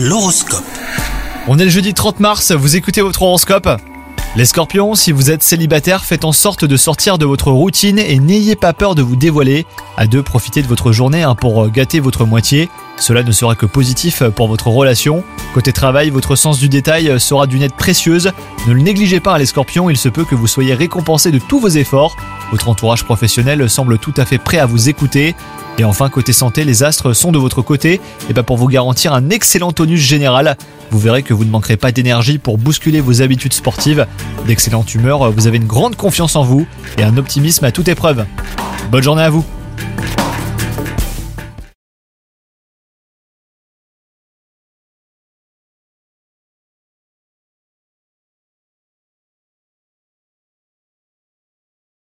L'horoscope. On est le jeudi 30 mars, vous écoutez votre horoscope Les scorpions, si vous êtes célibataire, faites en sorte de sortir de votre routine et n'ayez pas peur de vous dévoiler. À deux, profitez de votre journée hein, pour euh, gâter votre moitié. Cela ne sera que positif pour votre relation. Côté travail, votre sens du détail sera d'une aide précieuse. Ne le négligez pas, hein, les scorpions, il se peut que vous soyez récompensé de tous vos efforts. Votre entourage professionnel semble tout à fait prêt à vous écouter. Et enfin, côté santé, les astres sont de votre côté et ben pour vous garantir un excellent tonus général. Vous verrez que vous ne manquerez pas d'énergie pour bousculer vos habitudes sportives. D'excellente humeur, vous avez une grande confiance en vous et un optimisme à toute épreuve. Bonne journée à vous